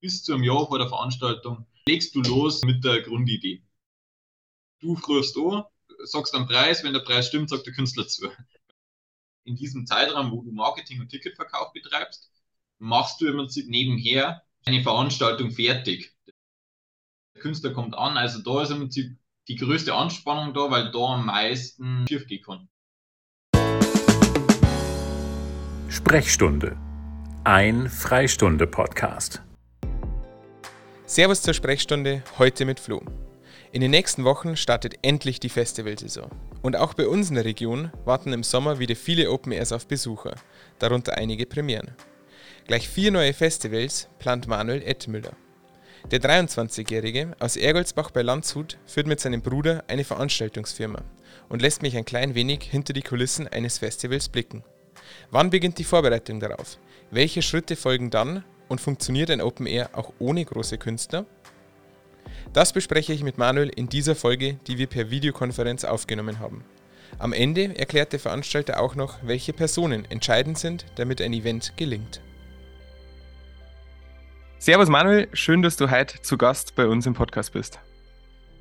bis zu einem Jahr vor der Veranstaltung legst du los mit der Grundidee. Du rufst an, sagst einen Preis, wenn der Preis stimmt, sagt der Künstler zu. In diesem Zeitraum, wo du Marketing und Ticketverkauf betreibst, machst du im Prinzip nebenher eine Veranstaltung fertig. Der Künstler kommt an, also da ist im Prinzip die größte Anspannung da, weil da am meisten schief gehen kann. Sprechstunde. Ein Freistunde-Podcast. Servus zur Sprechstunde, heute mit Flo. In den nächsten Wochen startet endlich die Festivalsaison. Und auch bei uns in der Region warten im Sommer wieder viele Open Airs auf Besucher, darunter einige Premieren. Gleich vier neue Festivals plant Manuel Ettmüller. Der 23-Jährige aus Ergolsbach bei Landshut führt mit seinem Bruder eine Veranstaltungsfirma und lässt mich ein klein wenig hinter die Kulissen eines Festivals blicken. Wann beginnt die Vorbereitung darauf? Welche Schritte folgen dann und funktioniert ein Open Air auch ohne große Künstler? Das bespreche ich mit Manuel in dieser Folge, die wir per Videokonferenz aufgenommen haben. Am Ende erklärt der Veranstalter auch noch, welche Personen entscheidend sind, damit ein Event gelingt. Servus Manuel, schön, dass du heute zu Gast bei uns im Podcast bist.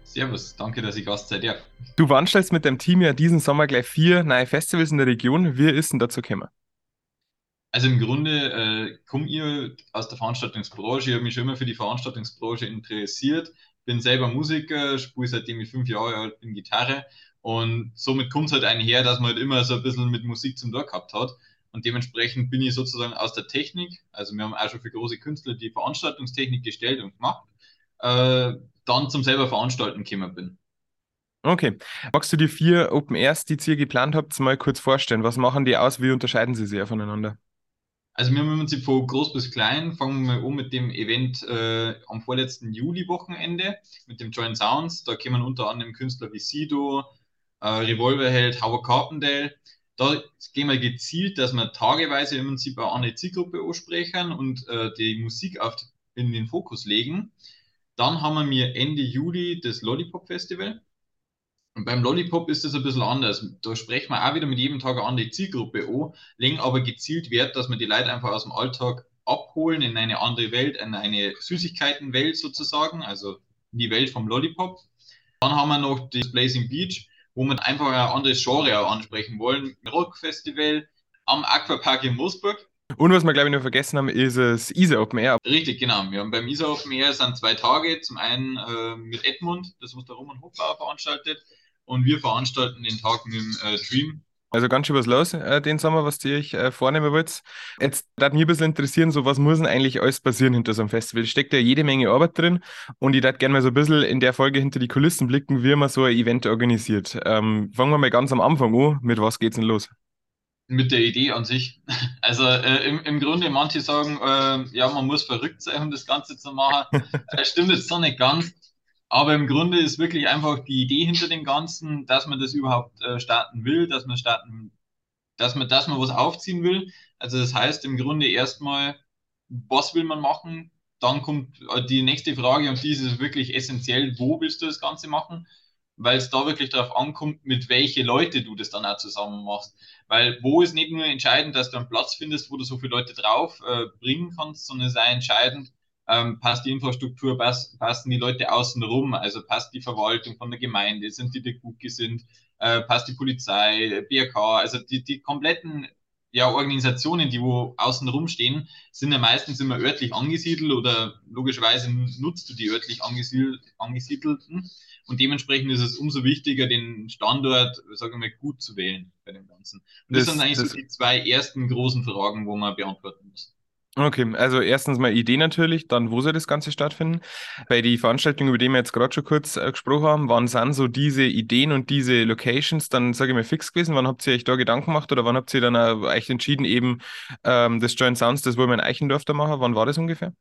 Servus, danke, dass ich Gast sein darf. Du veranstaltest mit deinem Team ja diesen Sommer gleich vier neue Festivals in der Region. Wie ist denn dazu gekommen? Also im Grunde äh, komme ich aus der Veranstaltungsbranche. Ich habe mich schon immer für die Veranstaltungsbranche interessiert. Bin selber Musiker, spiele seitdem ich fünf Jahre alt bin Gitarre. Und somit kommt es halt einher, dass man halt immer so ein bisschen mit Musik zum Tag gehabt hat. Und dementsprechend bin ich sozusagen aus der Technik, also wir haben auch schon für große Künstler die Veranstaltungstechnik gestellt und gemacht, äh, dann zum selber Veranstalten gekommen bin. Okay. Magst du die vier Open Airs, die ihr geplant habt, mal kurz vorstellen? Was machen die aus? Wie unterscheiden sie sich voneinander? Also wir haben im Prinzip von groß bis klein, fangen wir an mit dem Event äh, am vorletzten Juli-Wochenende mit dem Joint Sounds. Da kommen unter anderem Künstler wie Sido, äh, Revolverheld, Howard Carpendale. Da gehen wir gezielt, dass wir tageweise im Prinzip auch eine Zielgruppe ansprechen und äh, die Musik auf, in den Fokus legen. Dann haben wir Ende Juli das Lollipop Festival. Und beim Lollipop ist das ein bisschen anders. Da sprechen wir auch wieder mit jedem Tag eine andere Zielgruppe an, legen aber gezielt Wert, dass wir die Leute einfach aus dem Alltag abholen in eine andere Welt, in eine Süßigkeitenwelt sozusagen, also in die Welt vom Lollipop. Dann haben wir noch das Blazing Beach, wo wir einfach ein anderes Genre ansprechen wollen. Rockfestival am Aquapark in Moosburg. Und was wir, glaube ich, noch vergessen haben, ist das ISA Open Air. Richtig, genau. Wir haben beim ISA Open Air sind zwei Tage. Zum einen äh, mit Edmund, das was der Roman Hofbauer veranstaltet und wir veranstalten den Tag mit dem äh, Dream. Also ganz schön was los äh, den Sommer, was ihr euch äh, vornehmen wollt. Jetzt würde mich ein bisschen interessieren, so was muss denn eigentlich alles passieren hinter so einem Festival? Steckt ja jede Menge Arbeit drin und ich würde gerne mal so ein bisschen in der Folge hinter die Kulissen blicken, wie man so ein Event organisiert. Ähm, fangen wir mal ganz am Anfang an. Mit was geht's denn los? Mit der Idee an sich. Also äh, im, im Grunde, manche sagen, äh, ja, man muss verrückt sein, um das Ganze zu machen. Das stimmt jetzt so nicht ganz. Aber im Grunde ist wirklich einfach die Idee hinter dem Ganzen, dass man das überhaupt äh, starten will, dass man starten, dass man, dass man was aufziehen will. Also das heißt im Grunde erstmal, was will man machen? Dann kommt äh, die nächste Frage und die ist wirklich essentiell, wo willst du das Ganze machen? Weil es da wirklich darauf ankommt, mit welche Leute du das dann auch zusammen machst. Weil wo ist nicht nur entscheidend, dass du einen Platz findest, wo du so viele Leute drauf äh, bringen kannst, sondern es ist auch entscheidend, ähm, passt die Infrastruktur, pass, passen die Leute außenrum, also passt die Verwaltung von der Gemeinde, sind die, die gut gesinnt, äh, passt die Polizei, BRK, also die, die kompletten ja, Organisationen, die wo außenrum stehen, sind ja meistens immer örtlich angesiedelt oder logischerweise nutzt du die örtlich angesiedelten. Und dementsprechend ist es umso wichtiger, den Standort, sagen wir mal, gut zu wählen bei dem Ganzen. Und das, das sind eigentlich das, so die zwei ersten großen Fragen, wo man beantworten muss. Okay, also erstens mal Idee natürlich, dann wo soll das Ganze stattfinden? Bei den Veranstaltungen, über die wir jetzt gerade schon kurz äh, gesprochen haben, wann sind so diese Ideen und diese Locations dann, sage ich mal, fix gewesen? Wann habt ihr euch da Gedanken gemacht oder wann habt ihr dann euch entschieden, eben ähm, das Joint Sounds, das wollen wir in Eichendorf da machen? Wann war das ungefähr?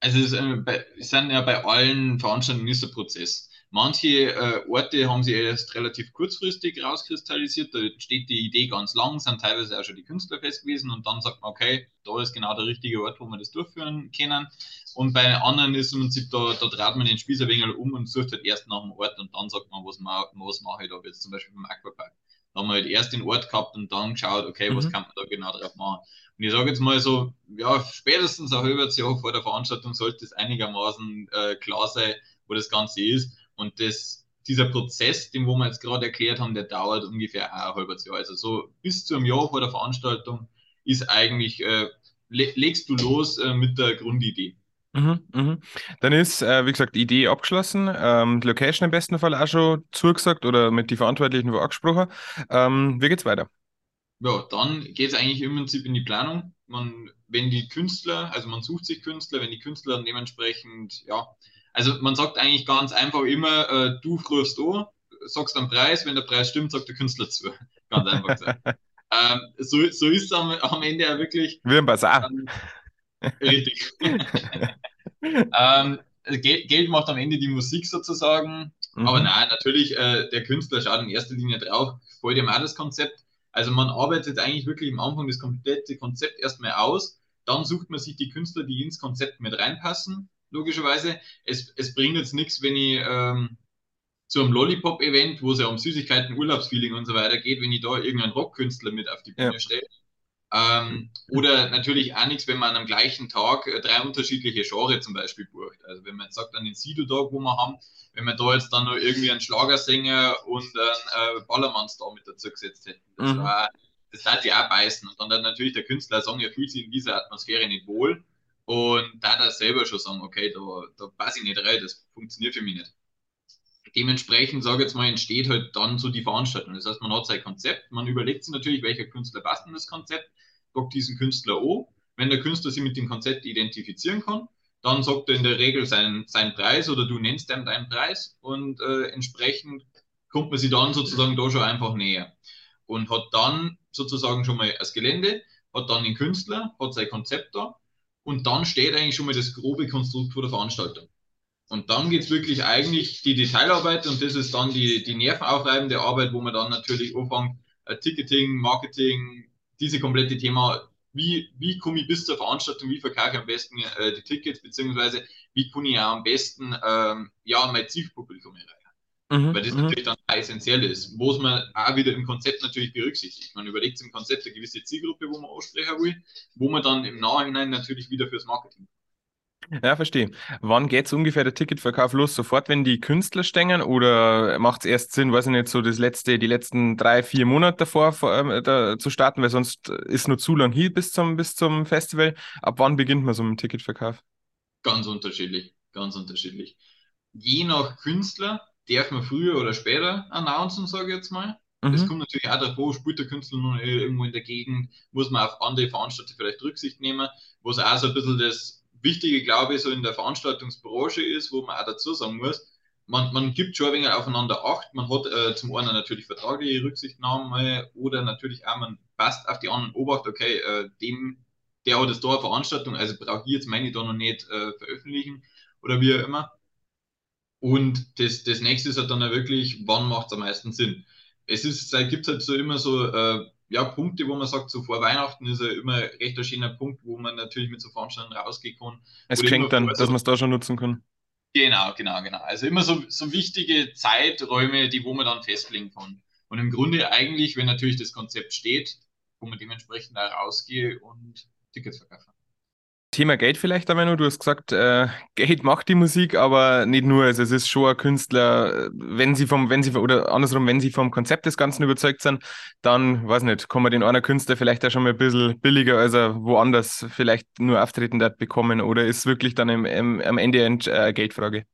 Also es, äh, bei, es sind ja bei allen Veranstaltungen dieser Prozess. Manche äh, Orte haben sich erst relativ kurzfristig rauskristallisiert, da steht die Idee ganz lang, sind teilweise auch schon die Künstler fest gewesen und dann sagt man, okay, da ist genau der richtige Ort, wo wir das durchführen können. Und bei anderen ist im Prinzip, da, da dreht man den Spieß ein wenig um und sucht halt erst nach dem Ort und dann sagt man, was, ma, was mache ich da jetzt zum Beispiel beim Aquapark. Da haben wir halt erst den Ort gehabt und dann geschaut, okay, was mhm. kann man da genau drauf machen. Und ich sage jetzt mal so, ja, spätestens ein halbes Jahr vor der Veranstaltung sollte es einigermaßen äh, klar sein, wo das Ganze ist. Und das, dieser Prozess, den wo wir jetzt gerade erklärt haben, der dauert ungefähr ein halbes Jahr. Also so bis zu einem Jahr vor der Veranstaltung ist eigentlich, äh, legst du los äh, mit der Grundidee. Mhm, mhm. Dann ist, äh, wie gesagt, die Idee abgeschlossen, ähm, die Location im besten Fall auch schon zugesagt oder mit den Verantwortlichen wo angesprochen. Ähm, wie geht's weiter? Ja, dann geht es eigentlich im Prinzip in die Planung. Man, wenn die Künstler, also man sucht sich Künstler, wenn die Künstler dementsprechend, ja, also man sagt eigentlich ganz einfach immer, äh, du rufst an, sagst den Preis, wenn der Preis stimmt, sagt der Künstler zu. Ganz einfach gesagt. ähm, so, so ist es am, am Ende ja wirklich. Wie ein Basar. Ähm, Richtig. ähm, Geld, Geld, macht am Ende die Musik sozusagen. Mhm. Aber nein, natürlich, äh, der Künstler schaut in erster Linie drauf, gefällt ihm auch das Konzept. Also man arbeitet eigentlich wirklich am Anfang das komplette Konzept erstmal aus. Dann sucht man sich die Künstler, die ins Konzept mit reinpassen, logischerweise. Es, es bringt jetzt nichts, wenn ich ähm, zu einem Lollipop-Event, wo es ja um Süßigkeiten, Urlaubsfeeling und so weiter geht, wenn ich da irgendeinen Rockkünstler mit auf die Bühne ja. stelle ähm, oder natürlich auch nichts, wenn man am gleichen Tag äh, drei unterschiedliche Genres zum Beispiel bucht. Also wenn man jetzt sagt, an den Sido-Tag, wo wir haben, wenn man da jetzt dann noch irgendwie einen Schlagersänger und einen äh, Ballermann-Star mit dazu gesetzt hätten, das, mhm. war, das hat ja auch beißen. Und dann natürlich der Künstler sagen, er fühlt sich in dieser Atmosphäre nicht wohl. Und da er selber schon sagen, okay, da, da passe ich nicht rein, das funktioniert für mich nicht. Dementsprechend, sage ich jetzt mal, entsteht halt dann so die Veranstaltung. Das heißt, man hat sein Konzept, man überlegt sich natürlich, welcher Künstler passt in das Konzept guckt diesen Künstler an. Wenn der Künstler sich mit dem Konzept identifizieren kann, dann sagt er in der Regel seinen, seinen Preis oder du nennst ihm deinen Preis und äh, entsprechend kommt man sich dann sozusagen da schon einfach näher und hat dann sozusagen schon mal das Gelände, hat dann den Künstler, hat sein Konzept da und dann steht eigentlich schon mal das grobe Konstrukt vor der Veranstaltung. Und dann geht es wirklich eigentlich die Detailarbeit und das ist dann die, die nervenaufreibende Arbeit, wo man dann natürlich anfängt, äh, Ticketing, Marketing, diese komplette Thema, wie, wie komme ich bis zur Veranstaltung, wie verkaufe ich am besten äh, die Tickets, beziehungsweise wie kann ich auch am besten ähm, ja, mein Zielpublikum erreichen. Mhm, Weil das mhm. natürlich dann essentiell ist, wo man auch wieder im Konzept natürlich berücksichtigt. Man überlegt im Konzept eine gewisse Zielgruppe, wo man aussprechen will, wo man dann im Nachhinein natürlich wieder fürs Marketing ja, verstehe. Wann geht es ungefähr der Ticketverkauf los? Sofort, wenn die Künstler stängen oder macht es erst Sinn, weiß ich nicht, so das letzte, die letzten drei, vier Monate davor äh, da, zu starten, weil sonst ist nur zu lang hier bis zum, bis zum Festival. Ab wann beginnt man so mit dem Ticketverkauf? Ganz unterschiedlich, ganz unterschiedlich. Je nach Künstler darf man früher oder später announcen, sage ich jetzt mal. Mhm. Das kommt natürlich auch davor, spielt der Künstler noch irgendwo in der Gegend, muss man auf andere Veranstalter vielleicht Rücksicht nehmen, wo es auch so ein bisschen das Wichtige, glaube ich, so in der Veranstaltungsbranche ist, wo man auch dazu sagen muss, man, man gibt schon ein wenig aufeinander Acht. Man hat äh, zum einen natürlich vertragliche Rücksichtnahme oder natürlich auch, man passt auf die anderen Obacht, okay, äh, dem, der hat jetzt da eine Veranstaltung, also brauche ich jetzt meine da noch nicht äh, veröffentlichen oder wie auch immer. Und das, das nächste ist halt dann wirklich, wann macht es am meisten Sinn? Es ist, gibt halt so immer so äh, ja, Punkte, wo man sagt, so vor Weihnachten ist ja immer recht ein schöner Punkt, wo man natürlich mit so Veranstaltungen rausgehen kann. Es klingt dann, also, dass man es da schon nutzen kann. Genau, genau, genau. Also immer so, so wichtige Zeiträume, die wo man dann festlegen kann. Und im Grunde eigentlich, wenn natürlich das Konzept steht, wo man dementsprechend da rausgehe und Tickets verkaufen. Thema Geld vielleicht einmal nur. Du hast gesagt, äh, Geld macht die Musik, aber nicht nur. Also es ist schon ein Künstler, wenn sie vom, wenn sie, oder andersrum, wenn sie vom Konzept des Ganzen überzeugt sind, dann, weiß nicht, kann man den einer Künstler vielleicht auch schon mal ein bisschen billiger, als er woanders vielleicht nur auftreten wird, bekommen. Oder ist wirklich dann im, im, am Ende eine äh, Geldfrage?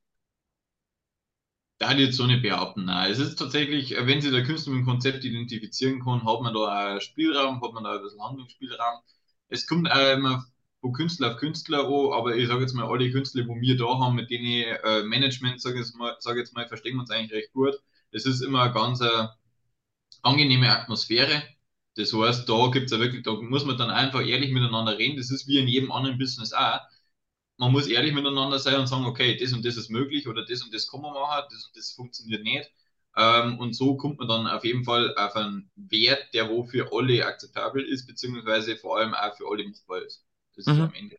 Da ich jetzt so nicht behaupten. Nein, es ist tatsächlich, wenn sich der Künstler mit dem Konzept identifizieren kann, hat man da einen Spielraum, hat man da ein bisschen Handlungsspielraum. Es kommt auch immer von Künstler auf Künstler an, aber ich sage jetzt mal, alle Künstler, die wir da haben, mit denen ich, äh, Management, sage ich, sag jetzt mal, verstehen wir uns eigentlich recht gut. Das ist immer eine ganz äh, angenehme Atmosphäre. Das heißt, da gibt es ja wirklich, da muss man dann einfach ehrlich miteinander reden. Das ist wie in jedem anderen Business auch. Man muss ehrlich miteinander sein und sagen, okay, das und das ist möglich oder das und das kann man machen, das und das funktioniert nicht. Ähm, und so kommt man dann auf jeden Fall auf einen Wert, der wo für alle akzeptabel ist, beziehungsweise vor allem auch für alle machbar ist. Das mhm. ist am Ende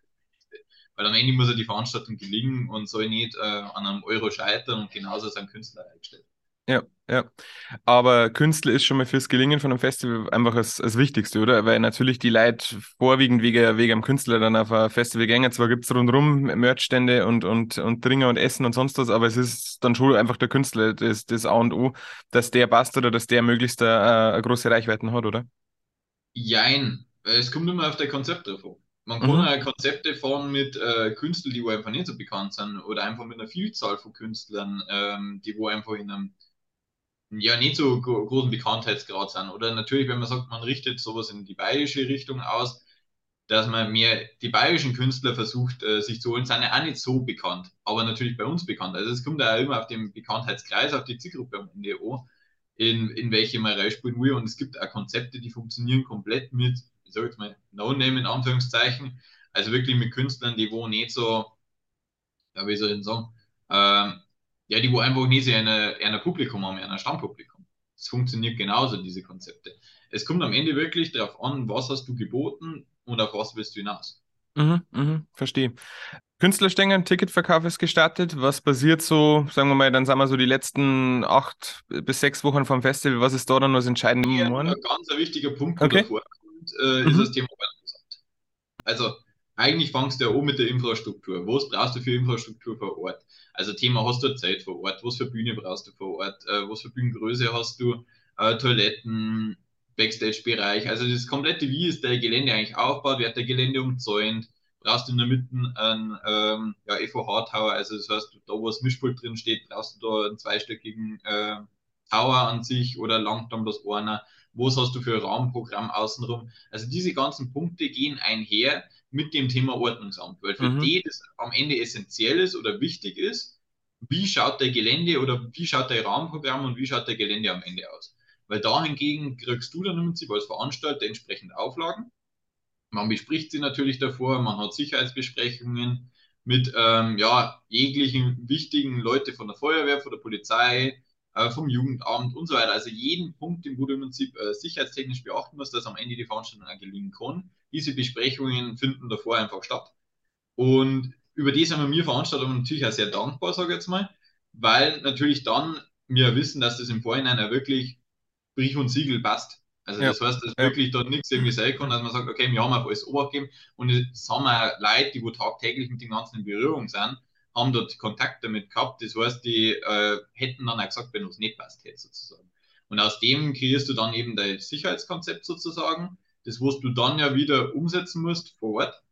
weil am Ende muss ja die Veranstaltung gelingen und soll nicht äh, an einem Euro scheitern und genauso ist ein Künstler eingestellt. Ja, ja. Aber Künstler ist schon mal fürs Gelingen von einem Festival einfach das, das Wichtigste, oder? Weil natürlich die Leute vorwiegend wegen, wegen einem Künstler dann auf ein Festival gehen. Zwar gibt es rundherum Merchstände und, und, und Dringer und Essen und sonst was, aber es ist dann schon einfach der Künstler, das, das A und O, dass der passt oder dass der möglichst eine, eine große Reichweite hat, oder? Jein. Es kommt immer auf der Konzept drauf an. Man kann Mhm. auch Konzepte fahren mit äh, Künstlern, die wo einfach nicht so bekannt sind, oder einfach mit einer Vielzahl von Künstlern, ähm, die wo einfach in einem ja nicht so gro großen Bekanntheitsgrad sind. Oder natürlich, wenn man sagt, man richtet sowas in die bayerische Richtung aus, dass man mehr die bayerischen Künstler versucht, äh, sich zu holen, sind ja auch nicht so bekannt, aber natürlich bei uns bekannt. Also es kommt ja immer auf den Bekanntheitskreis, auf die Zielgruppe am Ende an, in, in welche man reinspielen will. Und es gibt auch Konzepte, die funktionieren komplett mit, sage jetzt mal, No-Name in Anführungszeichen, also wirklich mit Künstlern, die wo nicht so, ja, wie soll ich denn sagen, ähm, ja, die wo einfach nie so eine, eine Publikum haben, ein Stammpublikum. Es funktioniert genauso, diese Konzepte. Es kommt am Ende wirklich darauf an, was hast du geboten und auf was willst du hinaus. Mhm, mhm, verstehe. Künstlerstänger, Ticketverkauf ist gestartet. Was passiert so, sagen wir mal, dann sagen wir so die letzten acht bis sechs Wochen vom Festival. Was ist da dann das entscheidende Moment? ein ganz ein wichtiger Punkt, Okay. davor äh, ist das Thema Ordnungsamt. Also eigentlich fangst du ja an mit der Infrastruktur. Was brauchst du für Infrastruktur vor Ort? Also Thema, hast du Zeit vor Ort? Was für Bühne brauchst du vor Ort? Äh, was für Bühnengröße hast du? Äh, Toiletten, Backstage-Bereich. Also das komplette, wie ist der Gelände eigentlich aufgebaut? Wird der Gelände umzäunt? Brauchst du in der Mitte einen ähm, ja, EVH-Tower? Also das heißt, da wo das Mischpult drin steht, brauchst du da einen zweistöckigen äh, Tower an sich oder langt dann das einer? Was hast du für ein Raumprogramm außenrum? Also diese ganzen Punkte gehen einher mit dem Thema Ordnungsamt, weil für Mhm. die das am Ende essentiell ist oder wichtig ist, wie schaut der Gelände oder wie schaut der Rahmenprogramm und wie schaut der Gelände am Ende aus. Weil da hingegen kriegst du dann im Prinzip als Veranstalter entsprechend Auflagen. Man bespricht sie natürlich davor, man hat Sicherheitsbesprechungen mit ähm, ja, jeglichen wichtigen Leute von der Feuerwehr, von der Polizei, äh, vom Jugendamt und so weiter. Also jeden Punkt, den du im Prinzip äh, sicherheitstechnisch beachten musst, dass am Ende die Veranstaltung auch gelingen kann. Diese Besprechungen finden davor einfach statt. Und über die sind wir mir Veranstalter natürlich auch sehr dankbar, sage ich jetzt mal, weil natürlich dann wir wissen, dass das im Vorhinein auch wirklich Brief und Siegel passt. Also Ja, das heißt, dass ja. wirklich da nichts irgendwie sein kann, dass man sagt, okay, wir haben auf alles Obacht gegeben und es haben auch Leute, die wo tagtäglich mit dem Ganzen in Berührung sind, haben dort Kontakt damit gehabt. Das heißt, die äh, hätten dann auch gesagt, wenn es nicht passt hätte sozusagen. Und aus dem kreierst du dann eben dein Sicherheitskonzept sozusagen, das was du dann ja wieder umsetzen musst vor Ort,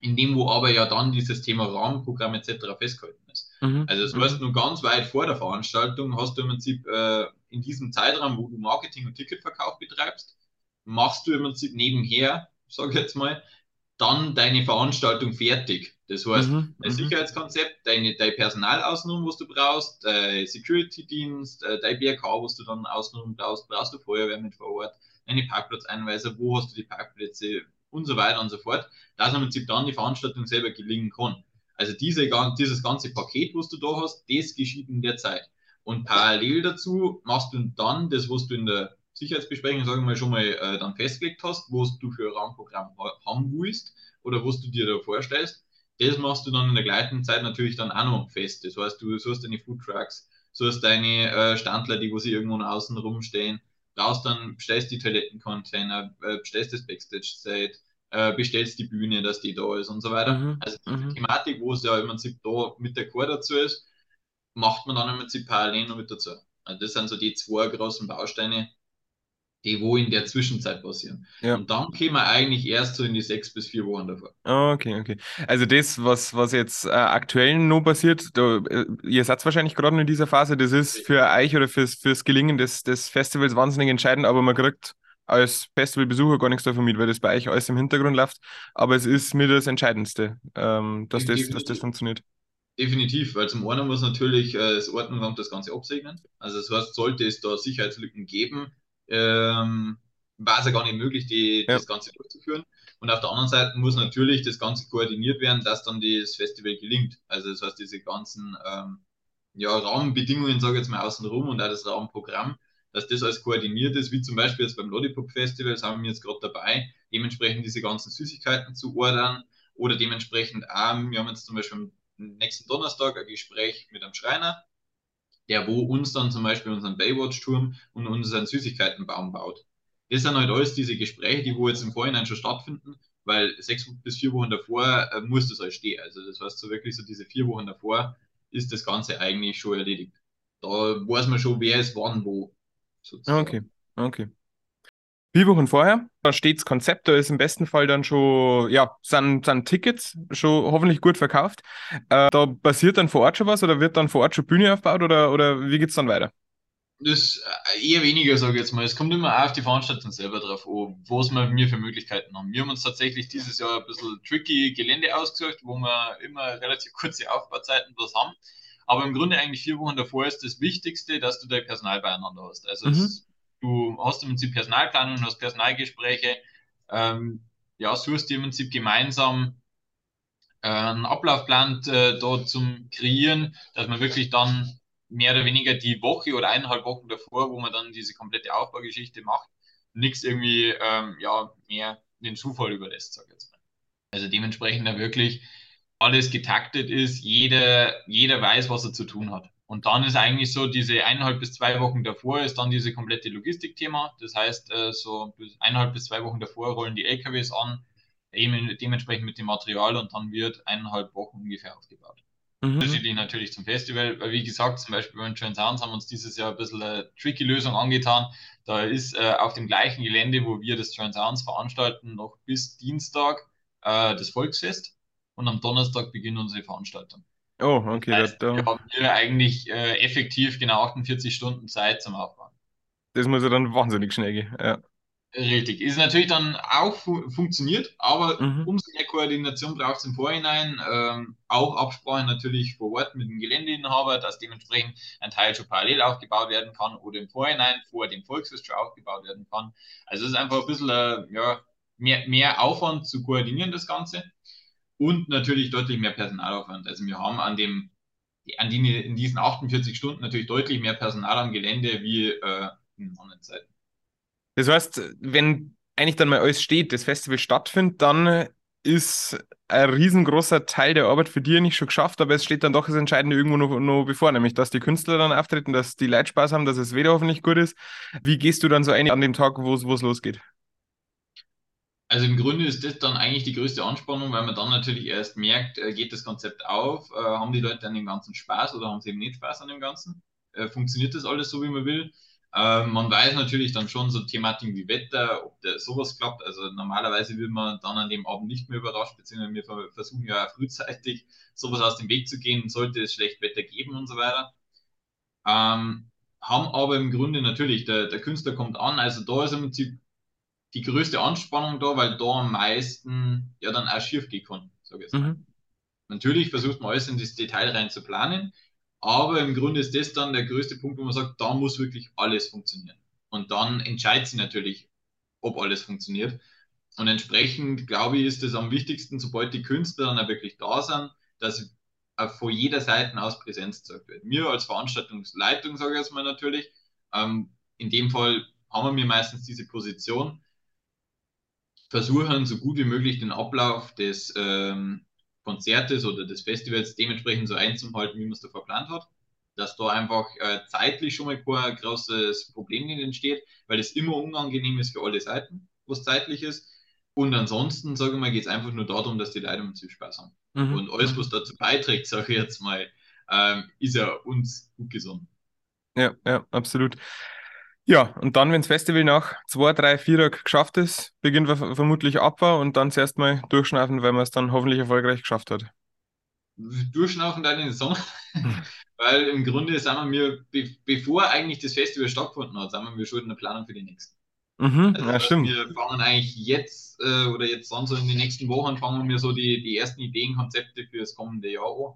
in dem wo aber ja dann dieses Thema Rahmenprogramm etc. festgehalten ist. Mhm. Also das Mhm. heißt, nur ganz weit vor der Veranstaltung hast du im Prinzip äh, in diesem Zeitraum, wo du Marketing und Ticketverkauf betreibst, machst du im Prinzip nebenher, sag ich jetzt mal, dann deine Veranstaltung fertig. Das heißt, Mhm. dein Mhm. Sicherheitskonzept, deine, dein Personal außenrum, was du brauchst, dein Security-Dienst, äh, dein BRK, was du dann außenrum brauchst, brauchst du Feuerwehr mit vor Ort, deine Parkplatzeinweise, wo hast du die Parkplätze und so weiter und so fort, dass im Prinzip dann die Veranstaltung selber gelingen kann. Also diese, dieses ganze Paket, was du da hast, das geschieht in der Zeit. Und parallel dazu machst du dann das, was du in der Sicherheitsbesprechung, sagen wir mal, schon mal äh, dann festgelegt hast, was du für ein Rahmenprogramm ha haben willst oder was du dir da vorstellst. Das machst du dann in der gleichen Zeit natürlich dann auch noch fest. Das heißt, du suchst deine Foodtrucks, suchst deine äh, Standler, die wo sie irgendwo außen rumstehen, brauchst dann, bestellst die Toilettencontainer, äh, bestellst das Backstage-Set, äh, bestellst die Bühne, dass die da ist und so weiter. Mhm. Also diese Mhm. Thematik, wo es ja im Prinzip da mit der Chor dazu ist, macht man dann im Prinzip parallel noch mit dazu. Also das sind so die zwei großen Bausteine, die wo in der Zwischenzeit passieren. Ja. Und dann kämen wir eigentlich erst so in die sechs bis vier Wochen davor. Okay, okay. Also das, was, was jetzt äh, aktuell noch passiert, da, äh, ihr seid wahrscheinlich gerade in dieser Phase, das ist für euch oder fürs, fürs Gelingen des, des Festivals wahnsinnig entscheidend, aber man kriegt als Festivalbesucher gar nichts davon mit, weil das bei euch alles im Hintergrund läuft. Aber es ist mir das Entscheidendste, ähm, dass, das, dass das funktioniert. Definitiv, weil zum einen muss natürlich äh, das Ordnungsamt das Ganze absegnen. Also das heißt, sollte es da Sicherheitslücken geben, ähm, war es ja gar nicht möglich, die, Ja. das Ganze durchzuführen. Und auf der anderen Seite muss natürlich das Ganze koordiniert werden, dass dann das Festival gelingt. Also das heißt, diese ganzen ähm, ja, Rahmenbedingungen, sage ich jetzt mal, außenrum und auch das Rahmenprogramm, dass das alles koordiniert ist, wie zum Beispiel jetzt beim Lollipop Festival, sind wir jetzt gerade dabei, dementsprechend diese ganzen Süßigkeiten zu ordern oder dementsprechend auch, wir haben jetzt zum Beispiel am nächsten Donnerstag ein Gespräch mit einem Schreiner, der wo uns dann zum Beispiel unseren Baywatch-Turm und unseren Süßigkeitenbaum baut. Das sind halt alles diese Gespräche, die wo jetzt im Vorhinein schon stattfinden, weil sechs bis vier Wochen davor äh, muss das halt stehen. Also das heißt so wirklich so diese vier Wochen davor ist das Ganze eigentlich schon erledigt. Da weiß man schon, wer ist wann wo. Sozusagen. Okay, okay. Vier Wochen vorher, da steht das Konzept, da ist im besten Fall dann schon, ja, sind, sind Tickets schon hoffentlich gut verkauft. Äh, da passiert dann vor Ort schon was oder wird dann vor Ort schon Bühne aufgebaut oder, oder wie geht es dann weiter? Das äh, eher weniger, sage ich jetzt mal. Es kommt immer auch auf die Veranstaltung selber drauf an, was wir für Möglichkeiten haben. Wir haben uns tatsächlich dieses Jahr ein bisschen tricky Gelände ausgesucht, wo wir immer relativ kurze Aufbauzeiten bloß haben. Aber im Grunde eigentlich vier Wochen davor ist das Wichtigste, dass du dein Personal beieinander hast. Also mhm. es, du hast im Prinzip Personalplanung, hast Personalgespräche, ähm, ja, suchst im Prinzip gemeinsam äh, einen Ablaufplan äh, da zum Kreieren, dass man wirklich dann mehr oder weniger die Woche oder eineinhalb Wochen davor, wo man dann diese komplette Aufbaugeschichte macht, nichts irgendwie ähm, ja, mehr den Zufall überlässt, sag ich jetzt mal. Also dementsprechend da wirklich alles getaktet ist, jeder, jeder weiß, was er zu tun hat. Und dann ist eigentlich so, diese eineinhalb bis zwei Wochen davor ist dann diese komplette Logistikthema. Das heißt, äh, so eineinhalb bis zwei Wochen davor rollen die LKWs an, eben dementsprechend mit dem Material und dann wird eineinhalb Wochen ungefähr aufgebaut. Mhm. Unterschiedlich natürlich zum Festival, weil wie gesagt, zum Beispiel beim Trans Sounds haben wir uns dieses Jahr ein bisschen eine tricky Lösung angetan. Da ist äh, auf dem gleichen Gelände, wo wir das Trans Sounds veranstalten, noch bis Dienstag äh, das Volksfest und am Donnerstag beginnt unsere Veranstaltung. Oh, okay. Das heißt. Wir haben hier eigentlich äh, effektiv genau 48 Stunden Zeit zum Aufbauen. Das muss ja dann wahnsinnig schnell gehen. Ja. Richtig. Ist natürlich dann auch fu funktioniert, aber mhm. umso mehr Koordination braucht es im Vorhinein. Ähm, auch Absprache natürlich vor Ort mit dem Geländeinhaber, dass dementsprechend ein Teil schon parallel aufgebaut werden kann oder im Vorhinein vor dem Volksfest schon aufgebaut werden kann. Also es ist einfach ein bisschen äh, ja, mehr, mehr Aufwand zu koordinieren, das Ganze. Und natürlich deutlich mehr Personalaufwand. Also wir haben an dem, an die, in diesen 48 Stunden natürlich deutlich mehr Personal am Gelände wie äh, in anderen Zeiten. Das heißt, wenn eigentlich dann mal alles steht, das Festival stattfindet, dann ist ein riesengroßer Teil der Arbeit für dich nicht schon geschafft, aber es steht dann doch das Entscheidende irgendwo noch, noch bevor, nämlich dass die Künstler dann auftreten, dass die Leute Spaß haben, dass es wieder hoffentlich gut ist. Wie gehst du dann so ein an dem Tag, wo es losgeht? Also im Grunde ist das dann eigentlich die größte Anspannung, weil man dann natürlich erst merkt, äh, geht das Konzept auf, äh, haben die Leute an dem Ganzen Spaß oder haben sie eben nicht Spaß an dem Ganzen? Äh, funktioniert das alles so, wie man will? Ähm, man weiß natürlich dann schon so Thematiken wie Wetter, ob der sowas klappt. Also normalerweise will man dann an dem Abend nicht mehr überrascht, beziehungsweise wir versuchen ja auch frühzeitig sowas aus dem Weg zu gehen, sollte es schlecht Wetter geben und so weiter. Ähm, haben aber im Grunde natürlich, der, der Künstler kommt an, also da ist im Prinzip die größte Anspannung da, weil da am meisten ja dann auch schief gehen kann, sage ich jetzt mal. Mhm. Natürlich versucht man alles in das Detail rein zu planen. Aber im Grunde ist das dann der größte Punkt, wo man sagt, da muss wirklich alles funktionieren. Und dann entscheidet sie natürlich, ob alles funktioniert. Und entsprechend, glaube ich, ist es am wichtigsten, sobald die Künstler dann auch wirklich da sind, dass vor jeder Seite aus Präsenz gezeigt wird. Mir als Veranstaltungsleitung, sage ich jetzt mal natürlich, ähm, in dem Fall haben wir meistens diese Position, versuchen so gut wie möglich den Ablauf des ähm, Konzertes oder des Festivals dementsprechend so einzuhalten, wie man es da verplant hat. Dass da einfach äh, zeitlich schon mal kein großes Problem entsteht, weil es immer unangenehm ist für alle Seiten, was zeitlich ist. Und ansonsten, sage ich mal, geht es einfach nur darum, dass die Leute uns Spaß haben. Mhm. Und alles, was dazu beiträgt, sage ich jetzt mal, ähm, ist ja uns gut gesund. Ja, ja, absolut. Ja, und dann, wenn das Festival nach zwei, drei, vier Tagen geschafft ist, beginnt wir vermutlich Abbau und dann zuerst mal durchschnaufen, weil man es dann hoffentlich erfolgreich geschafft hat. Durchschnaufen dann in den Sommer, weil im Grunde sind wir, be bevor eigentlich das Festival stattgefunden hat, sind wir schon in der Planung für die nächsten. Mhm, also, ja, stimmt. Wir fangen eigentlich jetzt äh, oder jetzt dann so in den nächsten Wochen fangen wir so die, die ersten Ideen, Konzepte für das kommende Jahr an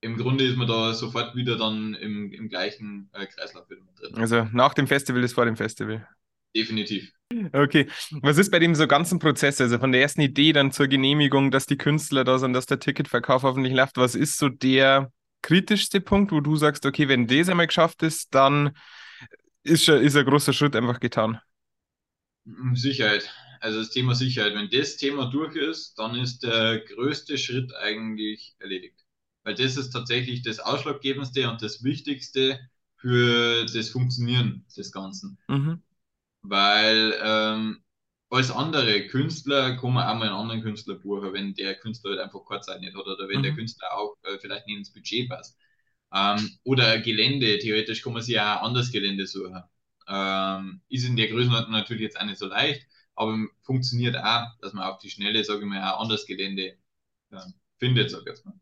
im Grunde ist man da sofort wieder dann im, im gleichen äh, Kreislauf wieder mit drin. Also nach dem Festival ist vor dem Festival. Definitiv. Okay. Was ist bei dem so ganzen Prozess, also von der ersten Idee dann zur Genehmigung, dass die Künstler da sind, dass der Ticketverkauf hoffentlich läuft? Was ist so der kritischste Punkt, wo du sagst, okay, wenn das einmal geschafft ist, dann ist, schon, ist ein großer Schritt einfach getan? Sicherheit. Also das Thema Sicherheit. Wenn das Thema durch ist, dann ist der größte Schritt eigentlich erledigt weil das ist tatsächlich das Ausschlaggebendste und das Wichtigste, für das Funktionieren des Ganzen. Mhm. Weil ähm, als andere Künstler kann man auch mal einen anderen Künstler buchen, wenn der Künstler halt einfach keine Zeit nicht hat oder wenn mhm. der Künstler auch äh, vielleicht nicht ins Budget passt. Ähm, oder Gelände, theoretisch kann man sich auch ein anderes Gelände suchen. Ähm, ist in der Größenordnung natürlich jetzt auch nicht so leicht, aber funktioniert auch, dass man auf die Schnelle, sage ich mal, ein anderes Gelände ja, findet, sag ich jetzt mal.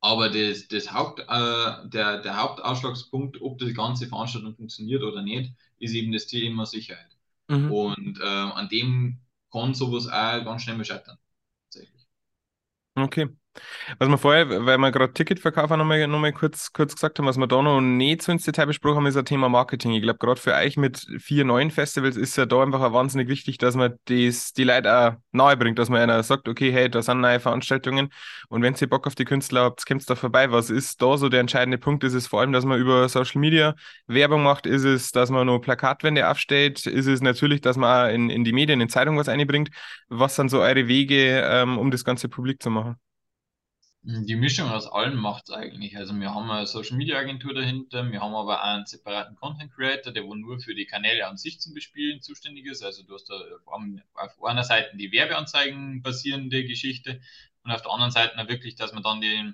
Aber das, das Haupt, äh, der, der Hauptausschlagspunkt, ob die ganze Veranstaltung funktioniert oder nicht, ist eben das Thema Sicherheit. Mhm. Und äh, an dem kann sowas auch ganz schnell mal scheitern. Tatsächlich. Okay. Was wir vorher, weil wir gerade Ticketverkauf nochmal noch mal kurz, kurz gesagt haben, was wir da noch nicht so ins Detail besprochen haben, ist ein Thema Marketing. Ich glaube, gerade für euch mit vier neuen Festivals ist ja da einfach auch wahnsinnig wichtig, dass man das, die Leute auch nahe bringt, dass man einer sagt, okay, hey, da sind neue Veranstaltungen und wenn ihr Bock auf die Künstler habt, kommt da vorbei. Was ist da so der entscheidende Punkt? Ist es vor allem, dass man über Social Media Werbung macht? Ist es, dass man nur Plakatwände aufstellt? Ist es natürlich, dass man auch in, in die Medien, in Zeitungen was einbringt? Was sind so eure Wege, ähm, um das Ganze publik zu machen? Die Mischung aus allem macht es eigentlich. Also wir haben eine Social Media Agentur dahinter, wir haben aber einen separaten Content Creator, der wo nur für die Kanäle an sich zum Bespielen zuständig ist. Also du hast da auf einer Seite die Werbeanzeigen basierende Geschichte und auf der anderen Seite wirklich, dass man dann die,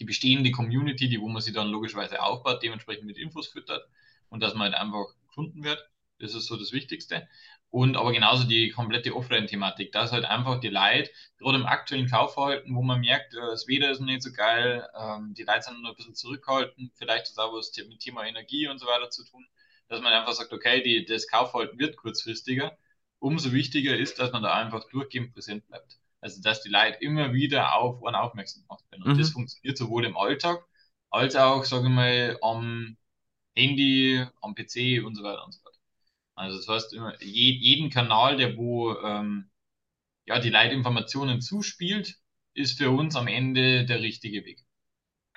die bestehende Community, die wo man sie dann logischerweise aufbaut, dementsprechend mit Infos füttert und dass man halt einfach gefunden wird. Das ist so das Wichtigste. Und aber genauso die komplette Offline-Thematik. Da ist halt einfach die Leute, gerade im aktuellen Kaufverhalten, wo man merkt, äh, das Wetter ist noch nicht so geil, ähm, die Leute sind noch ein bisschen zurückhaltend, vielleicht ist auch was mit Thema Energie und so weiter zu tun, dass man einfach sagt, okay, die, das Kaufverhalten wird kurzfristiger. Umso wichtiger ist, dass man da einfach durchgehend präsent bleibt. Also, dass die Leute immer wieder auf einen aufmerksam gemacht werden. Und mhm. das funktioniert sowohl im Alltag als auch, sage ich mal, am Handy, am PC und so weiter und so fort. Also das heißt, jeden Kanal, der wo ähm, ja, die Leitinformationen zuspielt, ist für uns am Ende der richtige Weg.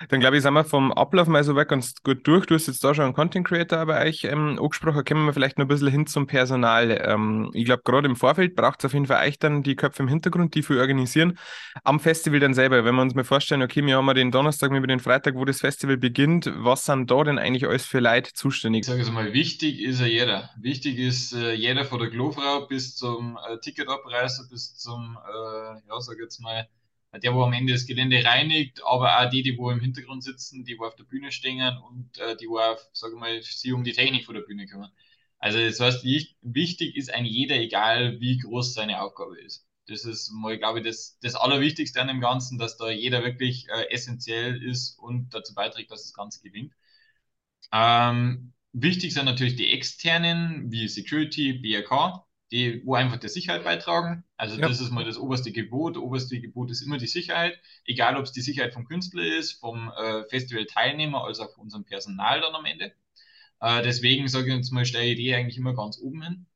Dann glaube ich, sind wir vom Ablauf mal so weit ganz gut durch. Du hast jetzt da schon einen Content Creator bei euch ähm, angesprochen. Kommen wir vielleicht noch ein bisschen hin zum Personal. Ähm, ich glaube, gerade im Vorfeld braucht es auf jeden Fall euch dann die Köpfe im Hintergrund, die für organisieren. Am Festival dann selber, wenn wir uns mal vorstellen, okay, wir haben den Donnerstag, wir haben den Freitag, wo das Festival beginnt. Was sind da denn eigentlich alles für Leute zuständig? Ich sage es mal, wichtig ist ja jeder. Wichtig ist äh, jeder von der Klofrau bis zum äh, Ticketabreißer, bis zum, äh, ja, sag jetzt mal, der, wo am Ende das Gelände reinigt, aber auch die, die wo im Hintergrund sitzen, die wo auf der Bühne stehen und äh, die wo auch, sage mal, sie um die Technik vor der Bühne kümmern. Also das heißt, wichtig ist ein jeder, egal wie groß seine Aufgabe ist. Das ist mal, glaube ich, das, das Allerwichtigste an dem Ganzen, dass da jeder wirklich äh, essentiell ist und dazu beiträgt, dass das Ganze gelingt. Ähm, wichtig sind natürlich die externen, wie Security, BRK, die, wo einfach der Sicherheit beitragen. Also ja. das ist mal das oberste Gebot. Das oberste Gebot ist immer die Sicherheit, egal ob es die Sicherheit vom Künstler ist, vom äh, Festival-Teilnehmer, als auch von unserem Personal dann am Ende. Äh, deswegen sage ich uns mal, stelle ich die eigentlich immer ganz oben hin.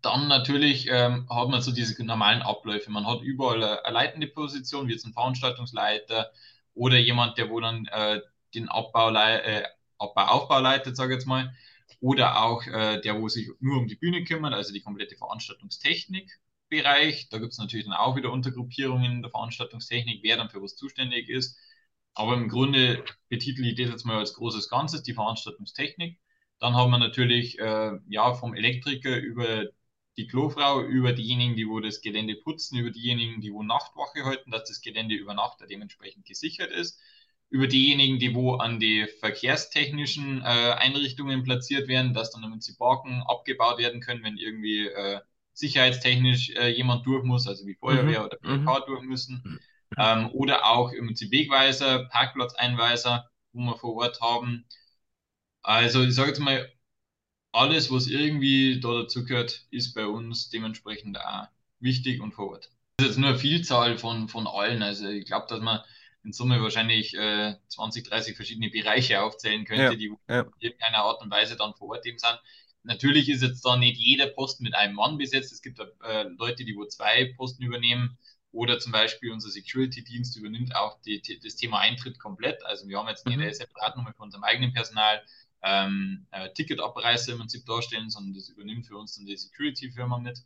Dann natürlich ähm, hat man so diese normalen Abläufe. Man hat überall eine, eine leitende Position, wie jetzt ein Veranstaltungsleiter oder jemand, der wo dann äh, den Abbau, äh, Abbau, Aufbau leitet, sage ich jetzt mal oder auch äh, der, wo sich nur um die Bühne kümmert, also die komplette Veranstaltungstechnik-Bereich. Da gibt es natürlich dann auch wieder Untergruppierungen in der Veranstaltungstechnik, wer dann für was zuständig ist. Aber im Grunde betitel ich das jetzt mal als großes Ganzes, die Veranstaltungstechnik. Dann haben wir natürlich äh, ja, vom Elektriker über die Klofrau, über diejenigen, die wo das Gelände putzen, über diejenigen, die wo Nachtwache halten, dass das Gelände über Nacht dementsprechend gesichert ist über diejenigen, die wo an die verkehrstechnischen äh, Einrichtungen platziert werden, dass dann damit die Borken abgebaut werden können, wenn irgendwie äh, sicherheitstechnisch äh, jemand durch muss, also wie Feuerwehr mhm. oder PK mhm. durch müssen. Ähm, oder auch im Wegweiser, Parkplatzeinweiser, wo wir vor Ort haben. Also ich sage jetzt mal, alles, was irgendwie da dazu gehört, ist bei uns dementsprechend auch wichtig und vor Ort. Das ist jetzt nur eine Vielzahl von, von allen. Also ich glaube, dass man in Summe wahrscheinlich äh, 20, 30 verschiedene Bereiche aufzählen könnte, ja, die ja. in irgendeiner Art und Weise dann vor Ort eben sind. Natürlich ist jetzt da nicht jeder Posten mit einem Mann besetzt. Es gibt äh, Leute, die wo zwei Posten übernehmen. Oder zum Beispiel unser Security-Dienst übernimmt auch die, die, das Thema Eintritt komplett. Also wir haben jetzt nicht mhm. eine Separatnummer für unserem eigenen Personal ähm, äh, Ticketabreißer im Prinzip darstellen, sondern das übernimmt für uns dann die Security-Firma mit.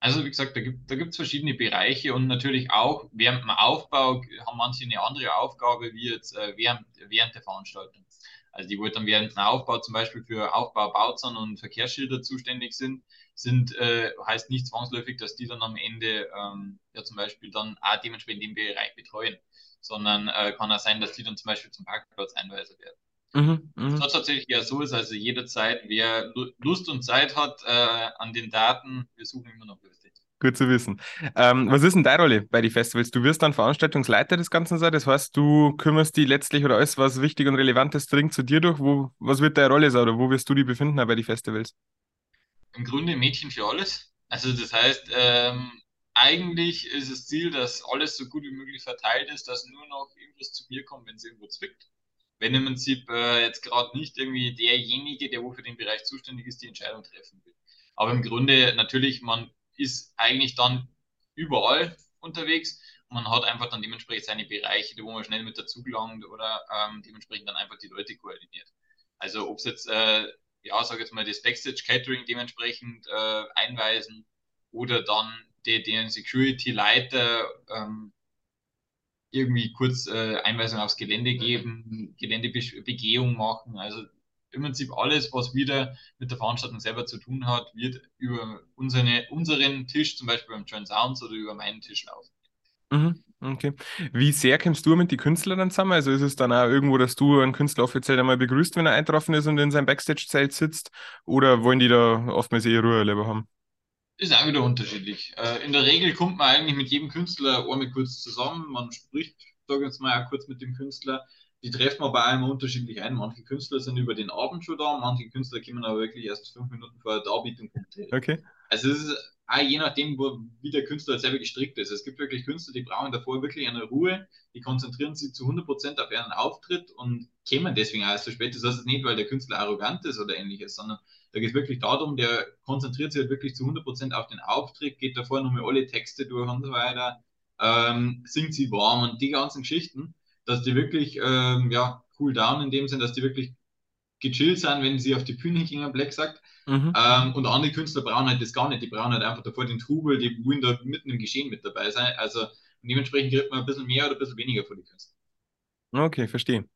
Also wie gesagt, da gibt es verschiedene Bereiche und natürlich auch während dem Aufbau haben manche eine andere Aufgabe wie jetzt äh, während, während der Veranstaltung. Also die, wo dann während dem Aufbau zum Beispiel für Aufbau, Bauzahn und Verkehrsschilder zuständig sind, sind äh, heißt nicht zwangsläufig, dass die dann am Ende ähm, ja zum Beispiel dann auch dementsprechend den Bereich betreuen, sondern äh, kann auch sein, dass die dann zum Beispiel zum Parkplatz einweiser werden. Mhm, mh. Tatsächlich ja so ist, also jederzeit, wer Lust und Zeit hat äh, an den Daten, wir suchen immer noch Leute. Gut zu wissen. Ähm, was ist denn deine Rolle bei den Festivals? Du wirst dann Veranstaltungsleiter des Ganzen sein, das heißt, du kümmerst dich letztlich oder alles, was wichtig und relevant ist, dringt zu dir durch. Wo, was wird deine Rolle sein oder wo wirst du dich befinden bei den Festivals? Im Grunde Mädchen für alles. Also das heißt, ähm, eigentlich ist das Ziel, dass alles so gut wie möglich verteilt ist, dass nur noch irgendwas zu mir kommt, wenn es irgendwo zwickt wenn im Prinzip äh, jetzt gerade nicht irgendwie derjenige, der wo für den Bereich zuständig ist, die Entscheidung treffen will. Aber im Grunde natürlich, man ist eigentlich dann überall unterwegs und man hat einfach dann dementsprechend seine Bereiche, wo man schnell mit dazu gelangt oder ähm, dementsprechend dann einfach die Leute koordiniert. Also ob es jetzt, äh, ja, sag jetzt mal, das Backstage Catering dementsprechend äh, einweisen oder dann den, den Security-Leiter ähm, irgendwie kurz äh, Einweisung aufs Gelände geben, Geländebegehung machen. Also im Prinzip alles, was wieder mit der Veranstaltung selber zu tun hat, wird über unsere, unseren Tisch, zum Beispiel beim Joint Sounds oder über meinen Tisch laufen. Mhm, okay. Wie sehr kommst du mit den Künstlern dann zusammen? Also ist es dann auch irgendwo, dass du einen Künstler offiziell einmal begrüßt, wenn er eintroffen ist und in seinem Backstage-Zelt sitzt? Oder wollen die da oftmals eher Ruhe haben? Ist auch wieder unterschiedlich. Äh, in der Regel kommt man eigentlich mit jedem Künstler einmal kurz zusammen. Man spricht, sage jetzt mal, auch kurz mit dem Künstler. Die treffen aber auch immer unterschiedlich ein. Manche Künstler sind über den Abend schon da, manche Künstler kommen aber wirklich erst fünf Minuten vor der Darbietung. Okay. Also es ist auch je nachdem, wo, wie der Künstler selber gestrickt ist. Es gibt wirklich Künstler, die brauchen davor wirklich eine Ruhe, die konzentrieren sich zu 100% auf ihren Auftritt und kämen deswegen auch erst so spät. Das heißt nicht, weil der Künstler arrogant ist oder ähnliches, sondern da geht es wirklich darum, der konzentriert sich halt wirklich zu 100% auf den Auftritt, geht davor nochmal alle Texte durch und so weiter, ähm, singt sie warm und die ganzen Geschichten, dass die wirklich, ähm, ja, cool down in dem Sinn, dass die wirklich gechillt sind, wenn sie auf die Bühne gingen, Black sagt. Mhm. Ähm, und andere Künstler brauchen halt das gar nicht. Die brauchen halt einfach davor den Trubel, die wollen da mitten im Geschehen mit dabei sein. Also dementsprechend kriegt man ein bisschen mehr oder ein bisschen weniger von den Künstlern. Okay, verstehe.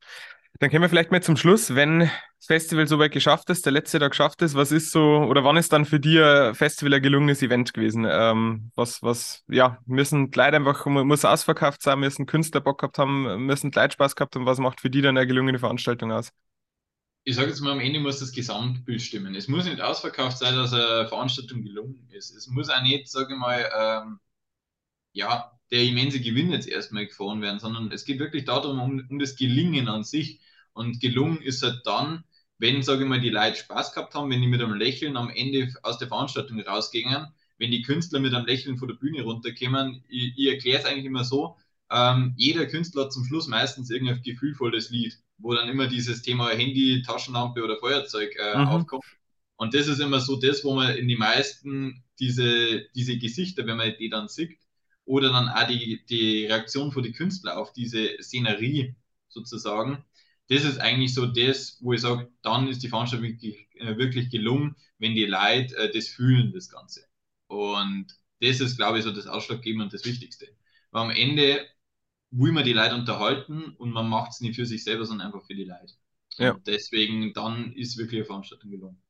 Dann kommen wir vielleicht mal zum Schluss, wenn das Festival soweit geschafft ist, der letzte Tag geschafft ist, was ist so, oder wann ist dann für dich ein Festival ein gelungenes Event gewesen? Ähm, was, was, ja, müssen Leute einfach, muss ausverkauft sein, müssen Künstler Bock gehabt haben, müssen Leute Spaß gehabt haben, was macht für die dann eine gelungene Veranstaltung aus? ich sage jetzt mal, am Ende muss das Gesamtbild stimmen. Es muss nicht ausverkauft sein, dass eine Veranstaltung gelungen ist. Es muss auch nicht, sage ich mal, ähm, ja, der immense Gewinn jetzt erstmal gefahren werden, sondern es geht wirklich darum, um, um das Gelingen an sich. Und gelungen ist halt dann, wenn, sage ich mal, die Leute Spaß gehabt haben, wenn die mit einem Lächeln am Ende aus der Veranstaltung rausgingen, wenn die Künstler mit einem Lächeln von der Bühne runterkommen. Ich, ich erkläre es eigentlich immer so, ähm, jeder Künstler hat zum Schluss meistens irgendein gefühlvolles Lied wo dann immer dieses Thema Handy, Taschenlampe oder Feuerzeug äh, mhm. aufkommt. Und das ist immer so das, wo man in die meisten diese, diese Gesichter, wenn man die dann sieht, oder dann auch die, die Reaktion von den Künstlern auf diese Szenerie sozusagen, das ist eigentlich so das, wo ich sage, dann ist die Veranstaltung wirklich, äh, wirklich gelungen, wenn die Leute äh, das fühlen, das Ganze. Und das ist, glaube ich, so das Ausschlaggebende und das Wichtigste. Weil am Ende will man die Leute unterhalten und man macht es nicht für sich selber, sondern einfach für die Leute. Ja. Und deswegen, dann ist wirklich eine Veranstaltung gelungen.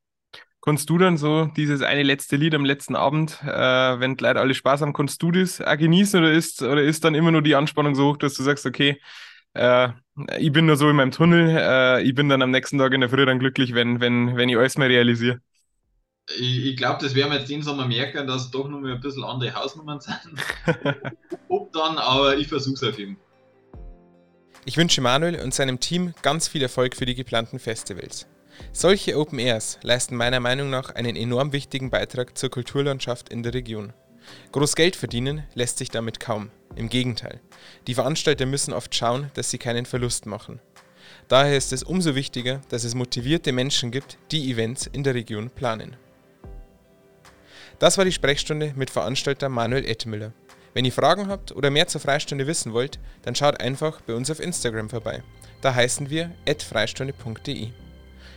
Kannst du dann so dieses eine letzte Lied am letzten Abend, äh, wenn die Leute alle Spaß haben, kannst du das auch genießen oder ist, oder ist dann immer nur die Anspannung so hoch, dass du sagst, okay, äh, ich bin nur so in meinem Tunnel, äh, ich bin dann am nächsten Tag in der Früh dann glücklich, wenn, wenn, wenn ich alles mal realisiere? Ich, ich glaube, das werden wir jetzt den Sommer merken, dass doch noch mal ein bisschen andere Hausnummern sind. Ob dann, aber ich versuche es auf jeden Fall. Ich wünsche Manuel und seinem Team ganz viel Erfolg für die geplanten Festivals. Solche Open Airs leisten meiner Meinung nach einen enorm wichtigen Beitrag zur Kulturlandschaft in der Region. Groß Geld verdienen lässt sich damit kaum. Im Gegenteil. Die Veranstalter müssen oft schauen, dass sie keinen Verlust machen. Daher ist es umso wichtiger, dass es motivierte Menschen gibt, die Events in der Region planen. Das war die Sprechstunde mit Veranstalter Manuel Ettmüller. Wenn ihr Fragen habt oder mehr zur Freistunde wissen wollt, dann schaut einfach bei uns auf Instagram vorbei. Da heißen wir freistunde.de.